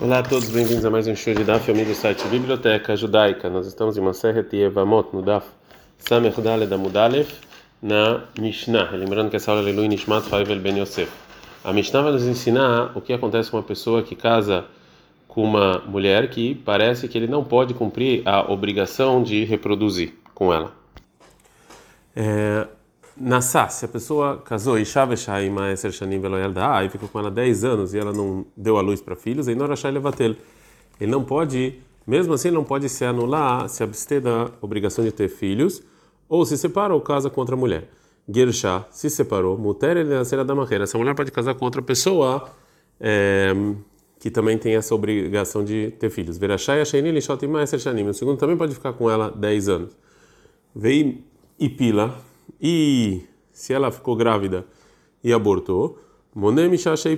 Olá a todos, bem-vindos a mais um show de Daf, amigo do site Biblioteca Judaica. Nós estamos em Maseret Yevamot, no Daf Samer Daled Amudalev, na Mishnah. Lembrando que essa aula é Lui Nishmat Faivel Ben Yosef. A Mishnah vai nos ensinar o que acontece com uma pessoa que casa com uma mulher que parece que ele não pode cumprir a obrigação de reproduzir com ela. É, Nassá, se a pessoa casou e Shaveshai Maeser Shanim Veloyalda, e ficou com ela 10 anos e ela não deu a luz para filhos, aí Norashai Levatel. Ele não pode, mesmo assim, ele não pode se anular, se abster da obrigação de ter filhos, ou se separa ou casa com outra mulher. Gershá se separou, Muter ele nascerá da marreira. Essa mulher pode casar com outra pessoa é, que também tem essa obrigação de ter filhos. Verashai Ashaini Lishot Maeser Shanim. O segundo também pode ficar com ela 10 anos. Vei e pila e se ela ficou grávida e abortou,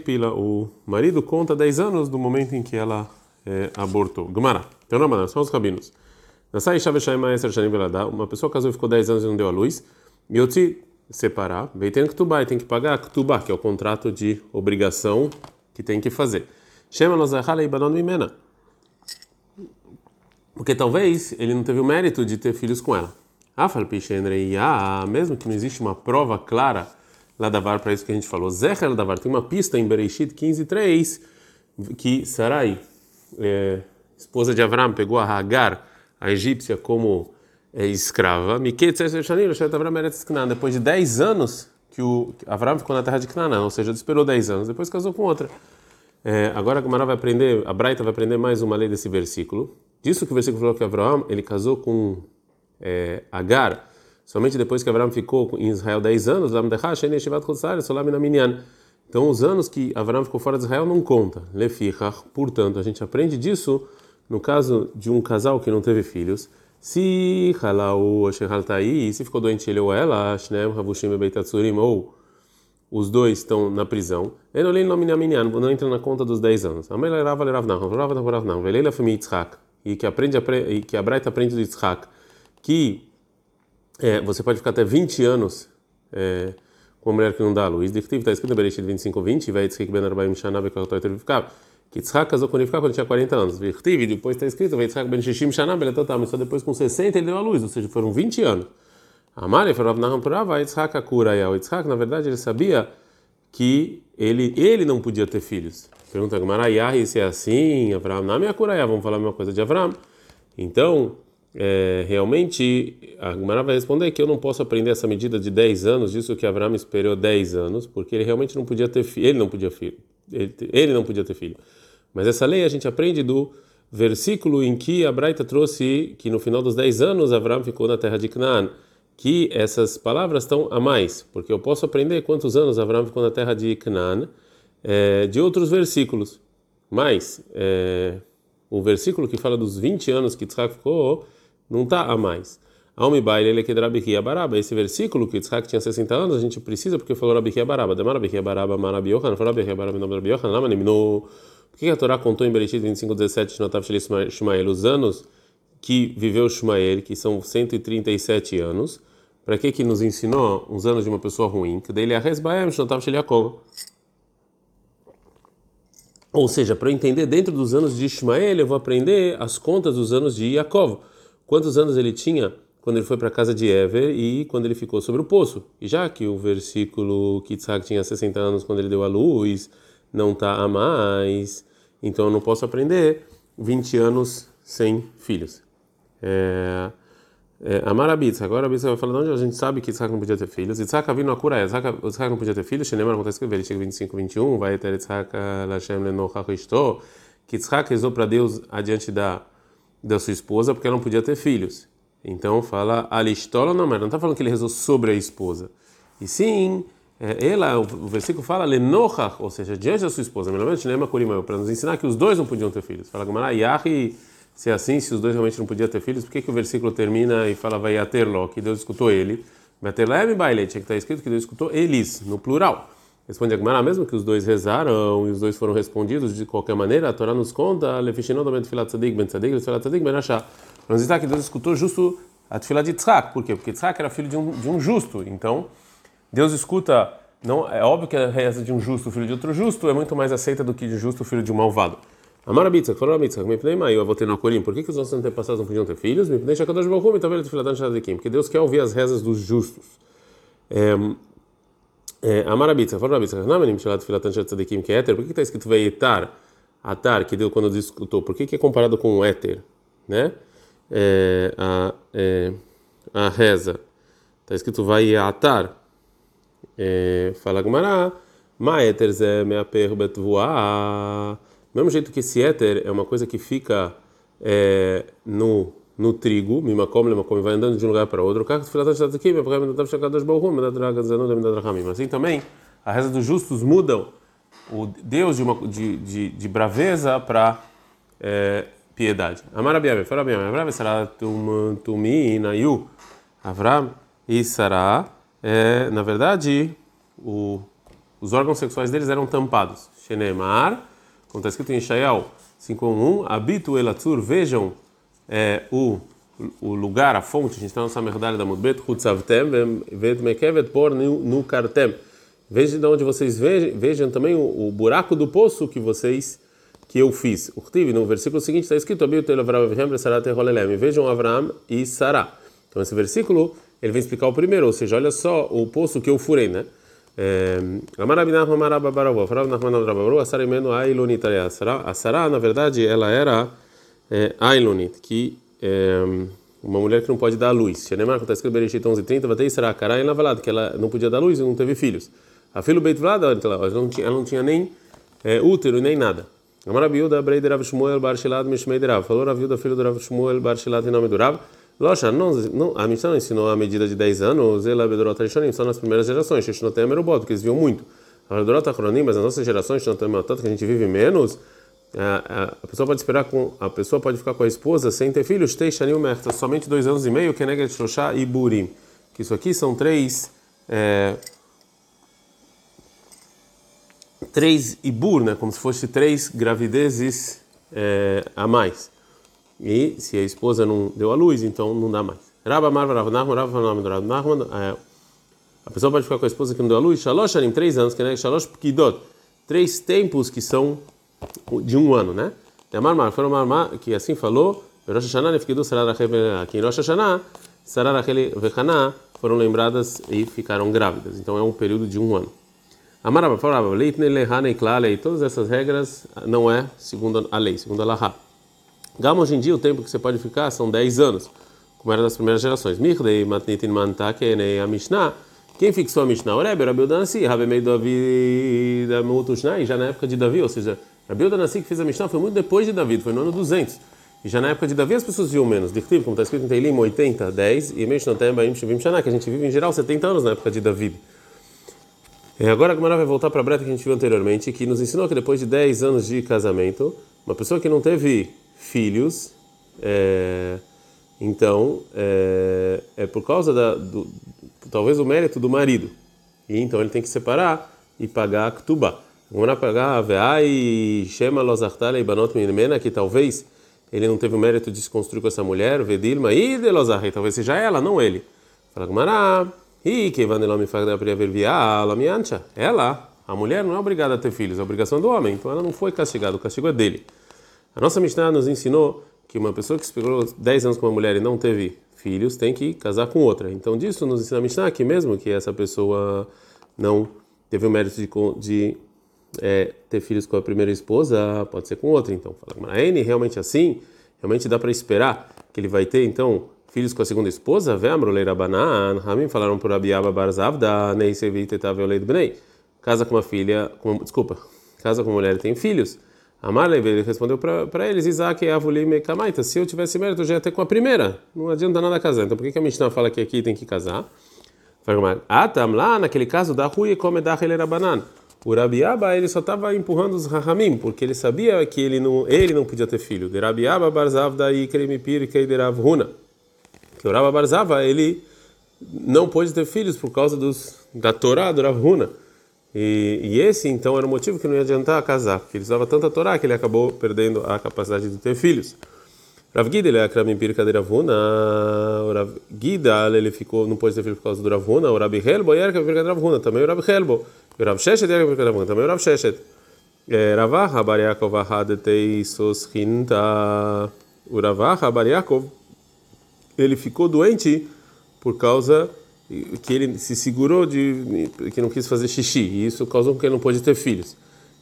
Pila, o marido conta 10 anos do momento em que ela é, abortou. Gumara, então não, são os rabinos. Uma pessoa casou e ficou 10 anos e não deu a luz, e eu te separar, vem tendo que tem que pagar tubar, que é o contrato de obrigação que tem que fazer. Chama. Porque talvez ele não teve o mérito de ter filhos com ela. Ah, mesmo que não existe uma prova clara lá da VAR para isso que a gente falou. Zecher da VAR tem uma pista em Bereshit 15:3 que Sarai, é, esposa de Avram, pegou a Hagar, a egípcia, como é, escrava. Depois de 10 anos que o Avram ficou na terra de Canaã, ou seja, esperou 10 anos, depois casou com outra. É, agora a Gamara vai aprender, a Braita vai aprender mais uma lei desse versículo. Disso que o versículo falou que Avram ele casou com é, Agar, somente depois que Abraão ficou em Israel 10 anos, então os anos que Abraão ficou fora de Israel não conta. Portanto, a gente aprende disso no caso de um casal que não teve filhos. Se Halau Shehaltai, se ficou doente ele ou ela, Shneem Havushim Beitatsurim, ou os dois estão na prisão, ele não entra na conta dos 10 anos. A Mela Rava Rav Nahum, Rav Rav Nahum, Veleila Femi Yitzhak, e que aprende, e que a Braita aprende do Yitzhak, que é, você pode ficar até 20 anos é, com uma mulher que não dá a luz. Está escrito em Bereshit 25, 20, vai dizer que Ben Arbaim Shana Bekatoy Terrificava. Que Yitzhak casou com Rivka quando tinha 40 anos. E depois está escrito, vai Yitzhak Ben Shishim Shana Beletotam, mas só depois com 60 ele deu a luz, ou seja, foram 20 anos. Amare Farav Naham Purava, Yitzhak Akuraya. O Yitzhak, na verdade, ele sabia que ele, ele não podia ter filhos. Pergunta Gamara, Yahi, se é assim, Avram, é Akuraya, vamos falar a mesma coisa de Avram. Então, é, realmente, a Gemara vai responder que eu não posso aprender essa medida de 10 anos, disso que Abraão esperou 10 anos, porque ele realmente não podia ter filho, ele não podia filho, ele, ele, não podia ter filho. Mas essa lei a gente aprende do versículo em que a Braita trouxe que no final dos 10 anos Abraão ficou na terra de Canaã, que essas palavras estão a mais, porque eu posso aprender quantos anos Abraão ficou na terra de Canaã é, de outros versículos. Mas é, o versículo que fala dos 20 anos que Tzrak ficou não está a mais. Baile ele que Rabi Baraba. Esse versículo que Yitzhak tinha 60 anos, a gente precisa porque falou Rabi Baraba. Demar Rabi Baraba, Yohan, falou Rabi Baraba, nome Rabi Yohan, Lama Nimno. Por que a Torá contou em Bereshit 25, 17, Notav Shmael, os anos que viveu Shmael, que são 137 anos? Para que que nos ensinou uns anos de uma pessoa ruim? Que dele é Resbaem, Notav Sheliakov. Ou seja, para eu entender dentro dos anos de Ismael, eu vou aprender as contas dos anos de Yaakov quantos anos ele tinha quando ele foi para a casa de Ever e quando ele ficou sobre o poço. E já que o versículo que Isaac tinha 60 anos quando ele deu a luz não está a mais, então eu não posso aprender 20 anos sem filhos. É, é, Amarabitz, agora a Bíblia vai falar de onde a gente sabe que Isaac não podia ter filhos. Isaac vindo a cura, Isaac não podia ter filhos. Shenemar está escrito, ele chega 25, 21, vai ter Isaac Lashem Lenochach Isto, que Isaac rezou para Deus adiante da da sua esposa porque ela não podia ter filhos. Então fala alistola não, mas não está falando que ele rezou sobre a esposa. E sim, é, ela, o versículo fala lenochach, ou seja, diante da sua esposa, para nos ensinar que os dois não podiam ter filhos. Fala Gamara, Yahi, se é assim, se os dois realmente não podiam ter filhos, por que, que o versículo termina e fala vai aterlo, que Deus escutou ele? Vai ter leve baile, tinha que estar escrito que Deus escutou eles, no plural. Responde a Gemara, mesmo que os dois rezaram e os dois foram respondidos de qualquer maneira, a Torá nos conta, Vamos dizer que Deus escutou justo a tefilá de Tzrak, por quê? Porque Tzrak era filho de um, de um justo, então Deus escuta, não é óbvio que a reza de um justo, filho de outro justo, é muito mais aceita do que de justo, filho de um malvado. Amara Bitzak, falou a Bitzak, me pnei eu vou ter no Corim. Por que, que os nossos antepassados não podiam ter filhos? Me pnei Shakadosh Baruch Hu, talvez Tfiladan Shadikim. Porque Deus quer ouvir as rezas dos justos. Amara Bitzak, falou a Bitzak, não, menino, Shalat Tfilatan Shadikim, que é éter. Por que está escrito Veitar, Atar, que Deus quando discutou? Por que, que é comparado com o éter? Né? É, a, é, a reza. Está escrito vai atar. É, fala Gumará, ma éter zé mea perbet voar. Mesmo jeito que esse éter é uma coisa que fica é, no no trigo, mimakom lemakom, vai andando de um lugar para outro. Assim também, a reza dos justos mudam o Deus de, uma, de, de, de braveza para é, piedade. Amarabiabe, bem, Avram, Sarah, Tumi, Nayu, Avram e Sarah, é, na verdade, o, os órgãos sexuais deles eram tampados. Shenemar, como está escrito em Shael 5.1, Habitu elatzur, vejam é, o, o lugar, a fonte, a gente está na nossa medalha da Mudbet, Hutzavtem, Ved Mekevet, por no Kartem. Vejam de onde vocês vejam, vejam também o, o, buraco do poço que vocês que eu fiz. O no versículo seguinte está escrito: Vejam Avraham e Sará. Então esse versículo ele vem explicar o primeiro, ou seja, olha só o poço que eu furei, né? A Sará, na verdade, ela era é, Ailonit, que é uma mulher que não pode dar luz. Shenemar, está escrito Bereshit 11:30, vai ter será ela valado que ela não podia dar luz e não teve filhos. A filho Beit Vlad, ela não tinha, ela não tinha nem é, útero nem nada. Amara Biuda, Brei Rav Shmuel Bar Shilad Mishmei Rav. Falou Rav Biuda, filho do Rav Shmuel Bar Shilad em nome do Rav. Locha, não, não, a missão ensinou a medida de 10 anos, ela Bedorot Rishonim, só nas primeiras gerações, Shishnotem Merubot, porque eles viam muito. A Bedorot Achronim, mas nas nossas gerações, Shishnotem Merubot, que a gente vive menos, a, a, pessoa pode esperar com a pessoa pode ficar com a esposa sem ter filhos? Somente dois anos e meio que nega e Burim. Que isso aqui são três é, três ibur né? Como se fosse três gravidezes é, a mais. E se a esposa não deu a luz então não dá mais. Nachman é, a pessoa pode ficar com a esposa que não deu a luz? Três anos que nega três tempos que são de um ano, né? Amar foi uma que assim falou, Rosh Hashanah nefkidu Sarah aqui em Rosh Hashanah, Sarah Rachel e foram lembradas e ficaram grávidas. Então é um período de um ano. Amar falava, Leitne lehane klale, todas essas regras não é segundo a lei, segundo a Laha. Gama hoje em dia o tempo que você pode ficar são 10 anos, como era das primeiras gerações. Mirdei matnitin mantake a Mishnah quem fixou a Mishnah? O Rebbe, Rabi Udanasi, Rabi Mei Davi da Mutushnai, já na época de Davi, ou seja, Rabi Udanasi que fez a Mishnah foi muito depois de Davi, foi no ano 200. E já na época de Davi as pessoas viam menos. Dictiv, como está escrito em Teilim, 80, 10, e Meshnotem Baim Shivim Shana, que a gente vive em geral 70 anos na época de Davi. E agora a Gemara vai voltar para a breta que a gente viu anteriormente, que nos ensinou que depois de 10 anos de casamento, uma pessoa que não teve filhos, é, então é, é por causa da, do, talvez o mérito do marido. E então ele tem que separar e pagar a ktubá. Vamos pagar a e chama losartale e banot minmena, que talvez ele não teve o mérito de se construir com essa mulher, vedilma e de losarre, talvez seja ela, não ele. Fala Gumará, e que vanelome fagda priaverviala miancha. Ela, a mulher, não é obrigada a ter filhos, é obrigação do homem, então ela não foi castigada, o castigo é dele. A nossa Mishnah nos ensinou que uma pessoa que esperou 10 anos com uma mulher e não teve filhos tem que casar com outra. Então disso nos ensina a Mishnah que mesmo que essa pessoa não teve o mérito de, de é, ter filhos com a primeira esposa, pode ser com outra. Então fala, mas N realmente assim, realmente dá para esperar que ele vai ter então filhos com a segunda esposa? Vemroleira banan, Ramim falaram por Abiaba Barzavda, Neisevit Etavel Bnei. Casa com uma filha, com, desculpa, casa com uma mulher e tem filhos. Amarle ele respondeu para eles: Isaac e Avulim Kamaita. Se eu tivesse mérito, eu já ia ter com a primeira. Não adianta nada casar. Então por que, que a Mishnah fala que aqui tem que casar? Ah, tam lá, naquele caso da Rui come da banan. O Rabiaba ele só estava empurrando os Rahamim, porque ele sabia que ele não, ele não podia ter filho. De Rabiaba barzav daí kremipir keiderav runa. Que o Rabba barzava ele não pôde ter filhos por causa dos da Torá do Rav. E, e, esse, então, era o motivo que não ia adiantar casar, porque ele usava tanta Torá que ele acabou perdendo a capacidade de ter filhos. Rav Gida, ele é Akram Pirka de Ravuna, o Rav Gida, ele ficou, não pôde ter filho por causa do Ravuna, o Rabi Helbo, ele era Pirka de Ravuna, também o Rabi Helbo, o Rav Sheshet, ele era Pirka de Ravuna, também o Rav Sheshet. Ravaha Bar Yaakov Ahadetei Soshinta. O Ravaha Bar Yaakov, ele ficou doente por causa que ele se segurou de que não quis fazer xixi, e isso causou que ele não pôde ter filhos.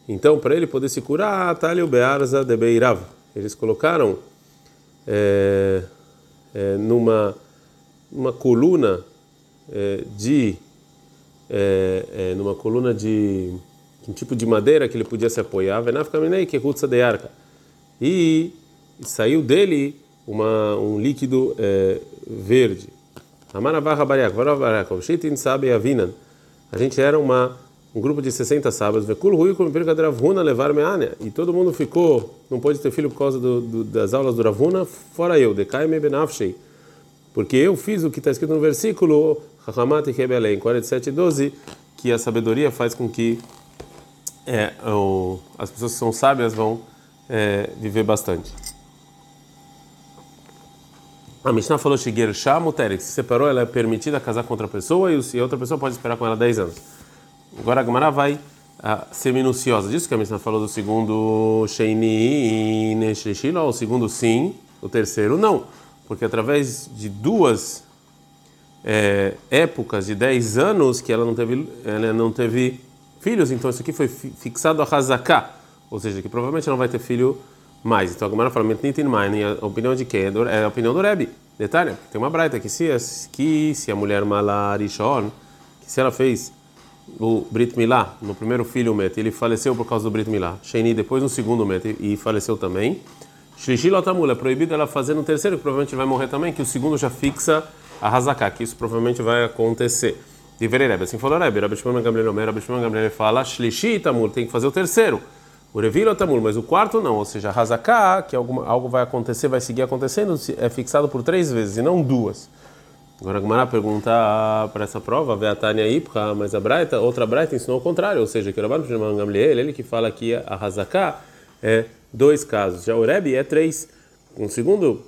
Então, para ele poder se curar, Talio Bearza de Beirav. Eles colocaram é, é, numa uma coluna é, de é, numa coluna de um tipo de madeira que ele podia se apoiar, que de arca. E saiu dele uma, um líquido é, verde. A gente era uma, um grupo de 60 sábados. E todo mundo ficou, não pôde ter filho por causa do, do, das aulas do Ravuna, fora eu, Porque eu fiz o que está escrito no versículo, 47, 12, que a sabedoria faz com que é, o, as pessoas que são sábias vão é, viver bastante. A Mishnah falou que se separou, ela é permitida casar com outra pessoa e outra pessoa pode esperar com ela 10 anos. Agora a Gemara vai a, ser minuciosa. Disso que a Mishnah falou do segundo Sheini Neshlishilo, o segundo sim, o terceiro não. Porque através de duas é, épocas de 10 anos que ela não teve, ela não teve filhos, então isso aqui foi fixado a Hazaká, ou seja, que provavelmente não vai ter filho mais. Então a Gemara fala, a opinião de quem? É, é a opinião do Rebbe. Detalhe, tem uma braita que se, que se a mulher Malarishon, que se ela fez o Brit Milá, no primeiro filho o Met, ele faleceu por causa do Brit Milá. Sheini depois no segundo Met e faleceu também. Shlishi Lotamula, é proibido ela fazer no terceiro, que provavelmente vai morrer também, que o segundo já fixa a Hazaká, que isso provavelmente vai acontecer. De Rebbe, assim falou Rebbe, Rabbi Shimon Gamliel Omer, Rabbi Shimon Gamliel fala, Shlishi Tamul, tem que fazer o terceiro. O Revilo Tamul, mas o quarto não, ou seja, Hazaká, que alguma, algo vai acontecer, vai seguir acontecendo, é fixado por três vezes e não duas. Agora a Gumara pergunta para essa prova, Veatania Ipra, mas a Braita, outra Braita ensinou o contrário, ou seja, que o Rabbi Shimon Gamliel, ele que fala que a Hazaká é dois casos, já o Rebbe é três. Um segundo,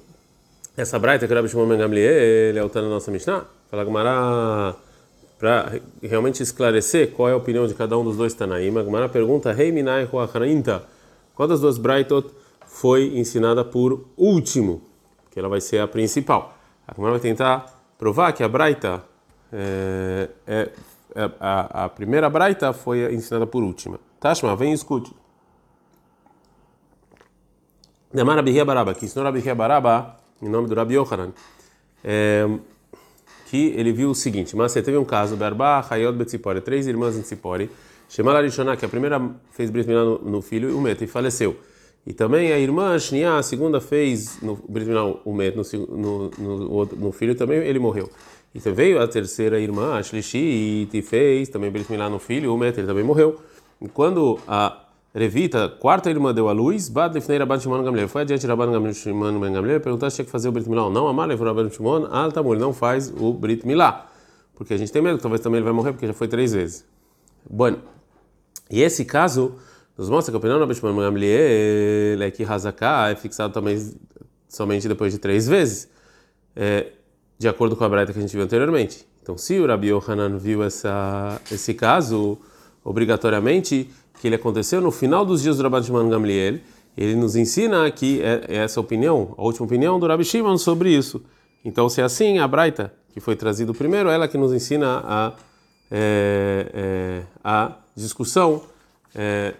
essa Braita que o Rabbi Shimon Gamliel, é o na nossa Mishnah, fala Gumara para realmente esclarecer qual é a opinião de cada um dos dois Tanaim, a Gemara pergunta: Rei Minai qual das duas Braitot foi ensinada por último? Que ela vai ser a principal. A Gemara vai tentar provar que a Braita, é, é, é, a, a, primeira Braita foi ensinada por última. Tashma, vem e escute. Demara Bihia Baraba, que ensinou Rabi Baraba, em nome do Rabi Yohanan. É, que ele viu o seguinte: mas você teve um caso, Berba, Hayot Betzipori, três irmãs em Tzipori, Shemala Rishoná, que a primeira fez Milá no, no, filho, o Meta, e faleceu. E também a irmã Shnia, a segunda fez no Milá o Meta, no, no, no, filho, também ele morreu. E então veio a terceira irmã, a Shlishi, e fez também Brit Milá no filho, o Meta, ele também morreu. E quando a Revita, quarta irmã deu a luz, Bad Lifnei Rabban Shimon Gamliel. Foi adiante Rabban Shimon Gamliel perguntou se tinha que fazer o Brit Milá ou não. Amar levou Rabban Shimon, bom, ele não faz o Brit Milá. Porque a gente tem medo, talvez também ele vai morrer, porque já foi três vezes. Bom, e esse caso nos mostra que a opinião do Rabban Shimon Gamliel é que Hazaká é fixado também somente depois de três vezes, é, de acordo com a breita que a gente viu anteriormente. Então, se o Rabi Yohanan viu essa, esse caso, obrigatoriamente que ele aconteceu no final dos dias do Rabbi Shimon Gamliel. Ele nos ensina aqui é, é essa opinião, a última opinião do Rabbi Shimon sobre isso. Então, se é assim, a Braita, que foi trazido primeiro, ela que nos ensina a, é, é, a discussão é,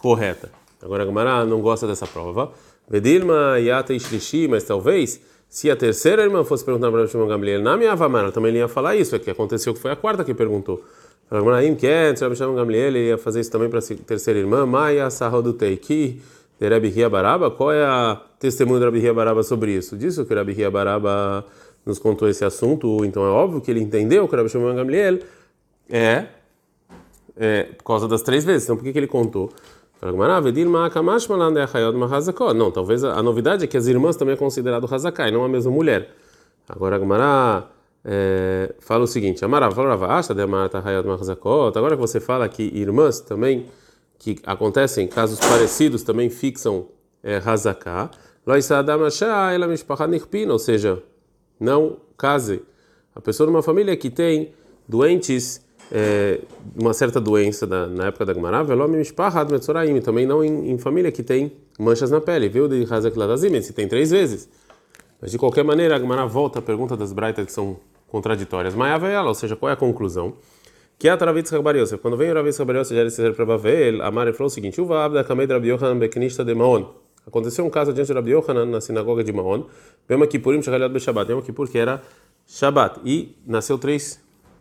correta. Agora a Gamara não gosta dessa prova. Vedilma Yata Ishlishi, mas talvez, se a terceira irmã fosse perguntar para o Shimon Gamliel, na minha Avamara, também ele ia falar isso, é que aconteceu que foi a quarta que perguntou. Rabi quer, Rabi Shimon Gamliel ia fazer isso também para a terceira irmã, Maia Sahoduteiki, de Rabi Baraba. Qual é a testemunho de Rabi Hia Baraba sobre isso? Disso que Rabi Hia Baraba nos contou esse assunto, então é óbvio que ele entendeu que Rabi Shimon Gamliel é, é por causa das três vezes. Então por que, que ele contou? Não, talvez a, novidade é que as irmãs também é considerado Hazakai, não a mesma mulher. Agora a Gemara é, fala o seguinte: Agora que você fala que irmãs também, que acontecem casos parecidos, também fixam é, Hazaká, ou seja, não case. A pessoa numa família que tem doentes é, uma certa doença da, na época da Gemara, também não em, em, família que tem manchas na pele, viu? De Hazakladazim, se tem três vezes. Mas de qualquer maneira, a Gemara volta à pergunta das braitas que são contraditórias. Maiava ela, ou seja, qual é a conclusão? Que a Travitz Rabariose. Quando vem o Ravitz Rabariose, já ele para Bavel, a Mari falou o seguinte: Beknista de Maon. Aconteceu um caso diante de Rabi Yohanan na sinagoga de Maon, Bema Kippurim Shagaliat Beshabat, Bema Kippur que era Shabat, e nasceu três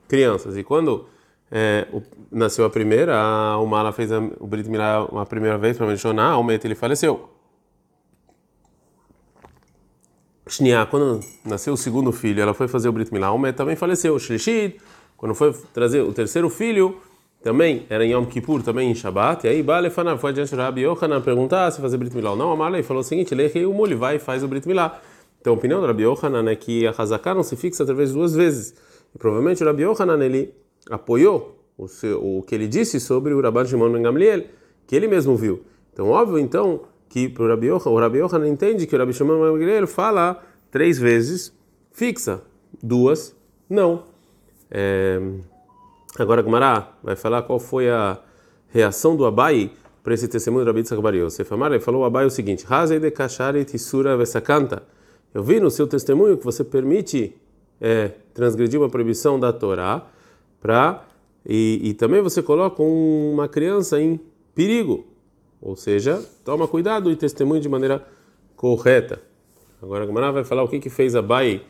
crianças. E quando é, o, nasceu a primeira, a Umala fez a, o Brit Milá uma primeira vez para mencionar, ao ele faleceu. Shnia, quando nasceu o segundo filho, ela foi fazer o Brit Milá, Almet também faleceu. Shlishid, quando foi trazer o terceiro filho, também era em Yom Kippur, também em Shabbat, e aí Balefana foi adiante de Rabi Yohanan perguntar se fazer Brit Milá ou não, Amalei falou o seguinte, Lechei o molho, vai e faz o Brit Milá. Então a opinião do Rabi Yohanan é que a Hazaká não se fixa através de duas vezes. E provavelmente o Rabi Yohanan, ele apoiou o, seu, o que ele disse sobre o Rabban Shimon Ben Gamliel, que ele mesmo viu. Então, óbvio, então, que pro Rabi Yohanan, o Rabi Yohanan entende que o Rabbi Shimon Ben Gamliel fala três vezes fixa, duas não. É, agora, Gmará vai falar qual foi a reação do Abai para esse testemunho do Rabi Bar Yosef. ele falou ao Abai o seguinte: Hazei de kashari tisura vesakanta. Eu vi no seu testemunho que você permite é, transgredir uma proibição da Torá para e, e, também você coloca uma criança em perigo, ou seja, toma cuidado e testemunhe de maneira correta. Agora a Gemara vai falar o que que fez Abai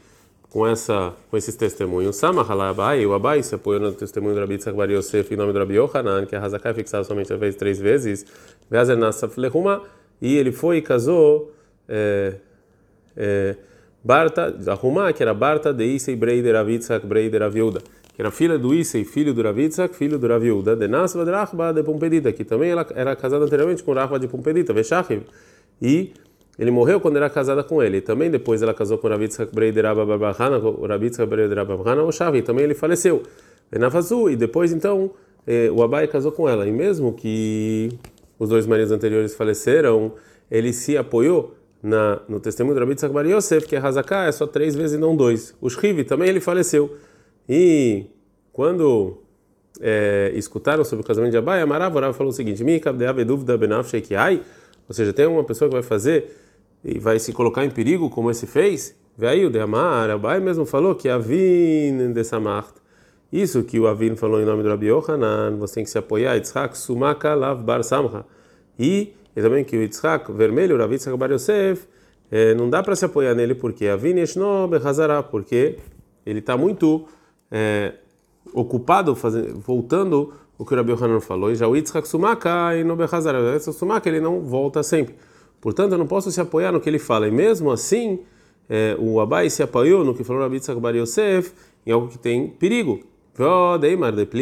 com essa com esses testemunhos. Sama Abai, o Abai se apoiou no testemunho do Rabi Bar Yosef em nome do Rabi Yohanan, que a Hazakai é fixada somente a vez três vezes. Vezer Nasaf Lehuma e ele foi e casou é, é, Barta, Arrumá, que era Barta de Isei Breider Avitzak Breider Aviuda que era filha do Isei, filho do Ravitzak, filho do Raviuda, de Nasva de Rachba de Pompedita, que também ela era casada anteriormente com Rachba de Pompedita, Veshachiv, e ele morreu quando era casada com ele. Também depois ela casou com Ravitzak Breideraba Babahana, o Ravitzak Breideraba Babahana, o Shavi, também ele faleceu. Benafazu, e depois então eh, o Abai casou com ela. E mesmo que os dois maridos anteriores faleceram, ele se apoiou na, no testemunho do Rabitzak Bar Yosef, que é Hazaká, é só três vezes e não dois. O Shrivi também ele faleceu. E quando é, escutaram sobre o casamento de Abai, Amarav falou o seguinte: ou seja, tem uma pessoa que vai fazer e vai se colocar em perigo, como esse fez. Veio de Amar, Abai mesmo falou que Avin de Samart. Isso que o Avin falou em nome do Rabi Yohanan, você tem que se apoiar, Yitzhak Sumaka Lav Bar Samcha. E, e também que o Yitzhak vermelho, o Rav Yitzhak Bar Yosef, é, não dá para se apoiar nele porque Avin Yeshno Behazara, porque ele está muito é, ocupado fazendo, voltando o que o Rabi Hanan falou, e já o Yitzhak Sumaka e no Behazar, o Sumaka ele não volta sempre. Portanto, eu não posso se apoiar no que ele fala. E mesmo assim, é, o Abai se apoiou no que falou o Rabi Yitzhak Bar Yosef em algo que tem perigo.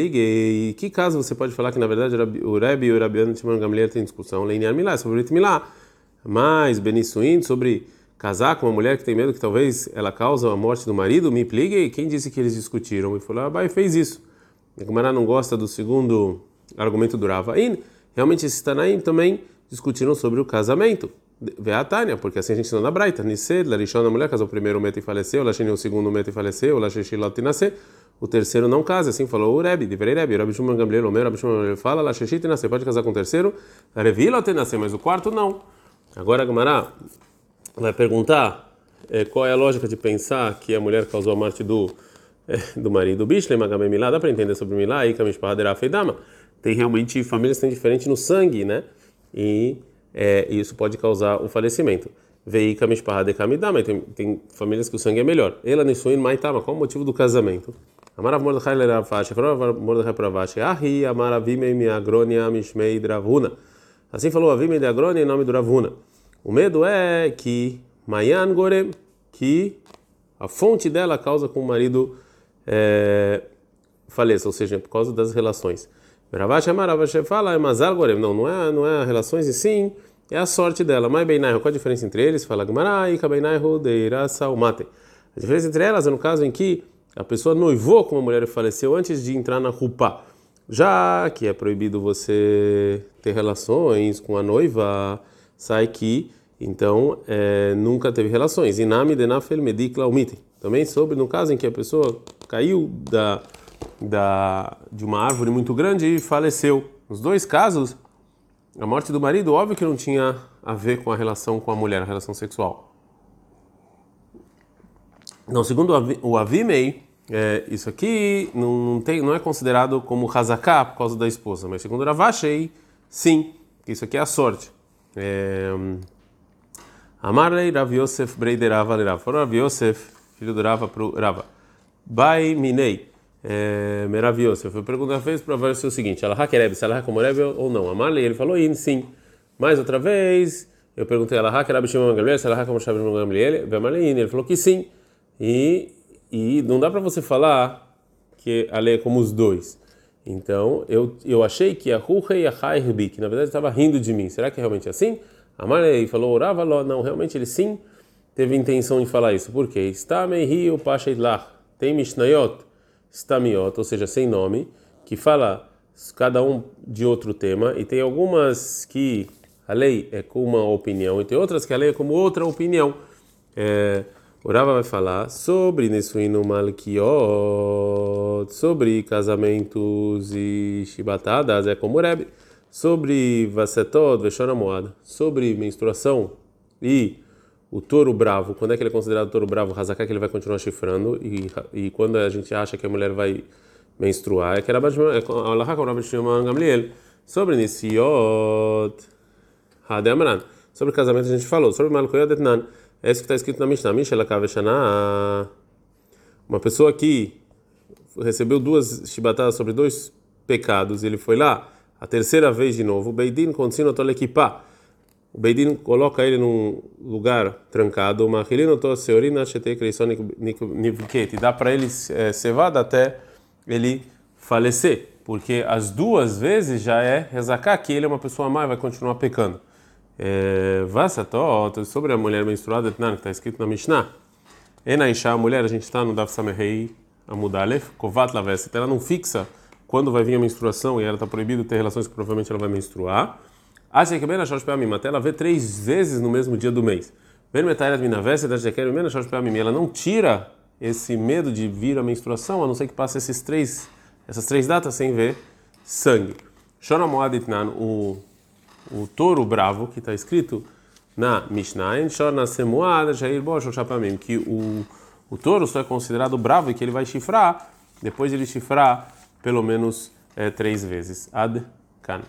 E que caso você pode falar que na verdade o Rebbe e o Rabi Shimon Gamliel têm discussão? Leiniar Milá, sobre o Milá. Mas Benissuin, sobre casar com uma mulher que tem medo que talvez ela cause a morte do marido, me pligue, quem disse que eles discutiram? E falou, ah, Abai fez isso. A Gemara não gosta do segundo argumento do Rava. E realmente esses Tanaim também discutiram sobre o casamento. Vê a Tânia, porque assim a gente não dá braita. Nised, Larishon, a mulher casou o primeiro meto e faleceu, Lasheni o segundo meto e faleceu, Lasheshilot e nasceu. O terceiro não casa, assim falou o Rebbe, de Rebbe, o Rebbe Shuman Gamliel, o meu Rebbe Shuman fala, Lasheshit e nasceu, pode casar com o terceiro, Revilot e nasceu, mas o quarto não. Agora a Gemara vai perguntar é, qual é a lógica de pensar que a mulher causou a morte do é, do marido Bishle, Magame Milá, dá para entender sobre Milá, aí Kamishpahaderá. Tem realmente famílias que têm diferente no sangue, né? E é, isso pode causar o falecimento. Vei Kamishpahadekamidama, tem, tem famílias que o sangue é melhor. Ela Nissuin Maitama, qual o motivo do casamento? Amarav Mordechai Leravashi, Amarav Mordechai Pravashi, Ahi Amaravime Miagronia Mishmei Dravuna. Assim falou Avime de Agronia em nome do Ravuna. O medo é que Mayan Gorem, que a fonte dela causa com o marido é, faleça, ou seja, por causa das relações. Ravash Amaravash fala, é Mazal Gorem. Não, não é, não é relações, e sim é a sorte dela. Mas Beinaihu, qual a diferença entre eles? Fala Gmarai, Kabeinaihu, Deira, Salmate. A diferença entre elas é no caso em que a pessoa noivou com uma mulher e faleceu antes de entrar na rupa. Já que é proibido você ter relações com a noiva, sai que então é, nunca teve relações. Inami denafel medikla umite. Também sobre no caso em que a pessoa caiu da da, de uma árvore muito grande e faleceu. Nos dois casos, a morte do marido, óbvio que não tinha a ver com a relação com a mulher, a relação sexual. Não, segundo o Avimei, é, isso aqui não, tem, não é considerado como hazaká por causa da esposa, mas segundo Ravashei, sim, isso aqui é a sorte. É, Amarlei Rav Yosef Breider Rava Rav. Rav Yosef, filho do Rava para o Rava. Bai Minei. É, Yosef. Foi perguntar fez para se é o seguinte: Ela Kereb, se ela como Rebbe ou não. Amarlei, ele falou sim. Mais outra vez, eu perguntei ela Kereb Shimon Gamliel, se ela como Shimon Gamliel, Amarlei, ele falou que sim. E, e não dá para você falar que a lei é como os dois. Então, eu, eu achei que a Ruha e a Hairbi, que na verdade estava rindo de mim. Será que é realmente assim? Amarei falou, orava lá. Não, realmente ele sim teve intenção em falar isso. Por quê? Está meio lá. Tem Mishnayot, Stamiot, ou seja, sem nome, que fala cada um de outro tema, e tem algumas que a lei é com uma opinião, e tem outras que a lei é como outra opinião. É, o Rava vai falar sobre Nesuino Malkiot, sobre casamentos e chibatadas, é como Rebbe sobre Vasetod, Veshona Moada, sobre menstruação e o touro bravo, quando é que ele é considerado touro bravo, Hazaká, que ele vai continuar chifrando, e, e quando a gente acha que a mulher vai menstruar, é que era Gamliel, sobre Nisiot, Hademran, sobre casamento a gente falou, sobre Malkoyot Etnan, é isso que está escrito na Mishnah, Mishnah Kaveshana, uma pessoa que recebeu duas chibatadas sobre dois pecados, ele foi lá, a terceira vez de novo, o Beidin continua a equipar. O Beidin coloca ele num lugar trancado, e dá para ele é, cevada até ele falecer, porque as duas vezes já é rezacar que ele é uma pessoa má e vai continuar pecando. É, Vasatot, sobre a mulher menstruada, que está escrito na Mishnah. Enaisha, a mulher, a gente está no Daf Samehei Amudalef, Kovat Laveset, ela não fixa quando vai vir a menstruação e ela está proibida de ter relações que provavelmente ela vai menstruar. Acha que bem na até ela vê três vezes no mesmo dia do mês. Bem metade mina na ela não tira esse medo de vir a menstruação, a não ser que passe esses três essas três datas sem ver sangue. Shona Moaditnan, o o touro bravo que está escrito na Mishnah, que o o touro só é considerado bravo e que ele vai chifrar depois de ele chifrar pelo menos é, três vezes. Ad can.